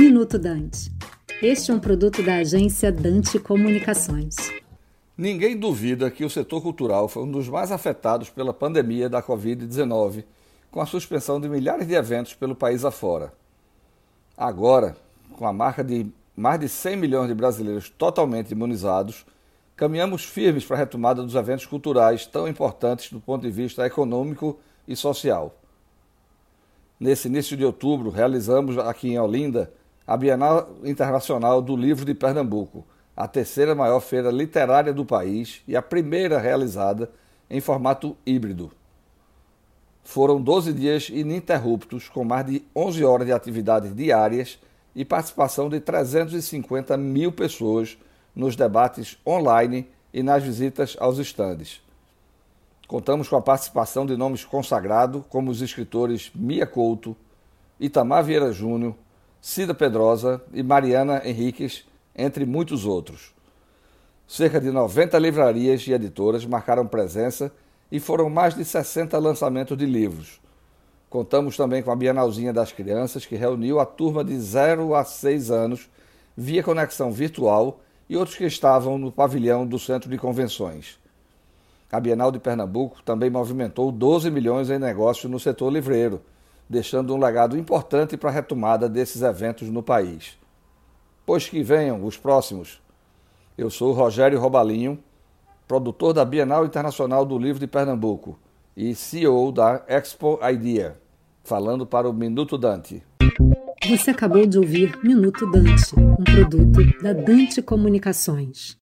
Minuto Dante. Este é um produto da agência Dante Comunicações. Ninguém duvida que o setor cultural foi um dos mais afetados pela pandemia da Covid-19, com a suspensão de milhares de eventos pelo país afora. Agora, com a marca de mais de 100 milhões de brasileiros totalmente imunizados, caminhamos firmes para a retomada dos eventos culturais tão importantes do ponto de vista econômico e social. Nesse início de outubro, realizamos aqui em Olinda a Bienal Internacional do Livro de Pernambuco, a terceira maior feira literária do país e a primeira realizada em formato híbrido. Foram 12 dias ininterruptos, com mais de 11 horas de atividades diárias e participação de 350 mil pessoas nos debates online e nas visitas aos estandes. Contamos com a participação de nomes consagrados, como os escritores Mia Couto, Itamar Vieira Júnior, Cida Pedrosa e Mariana Henriques, entre muitos outros. Cerca de 90 livrarias e editoras marcaram presença e foram mais de 60 lançamentos de livros. Contamos também com a Bienalzinha das Crianças, que reuniu a turma de 0 a 6 anos via conexão virtual e outros que estavam no pavilhão do Centro de Convenções. A Bienal de Pernambuco também movimentou 12 milhões em negócios no setor livreiro, deixando um legado importante para a retomada desses eventos no país. Pois que venham os próximos. Eu sou Rogério Robalinho, produtor da Bienal Internacional do Livro de Pernambuco e CEO da Expo Idea, falando para o Minuto Dante. Você acabou de ouvir Minuto Dante, um produto da Dante Comunicações.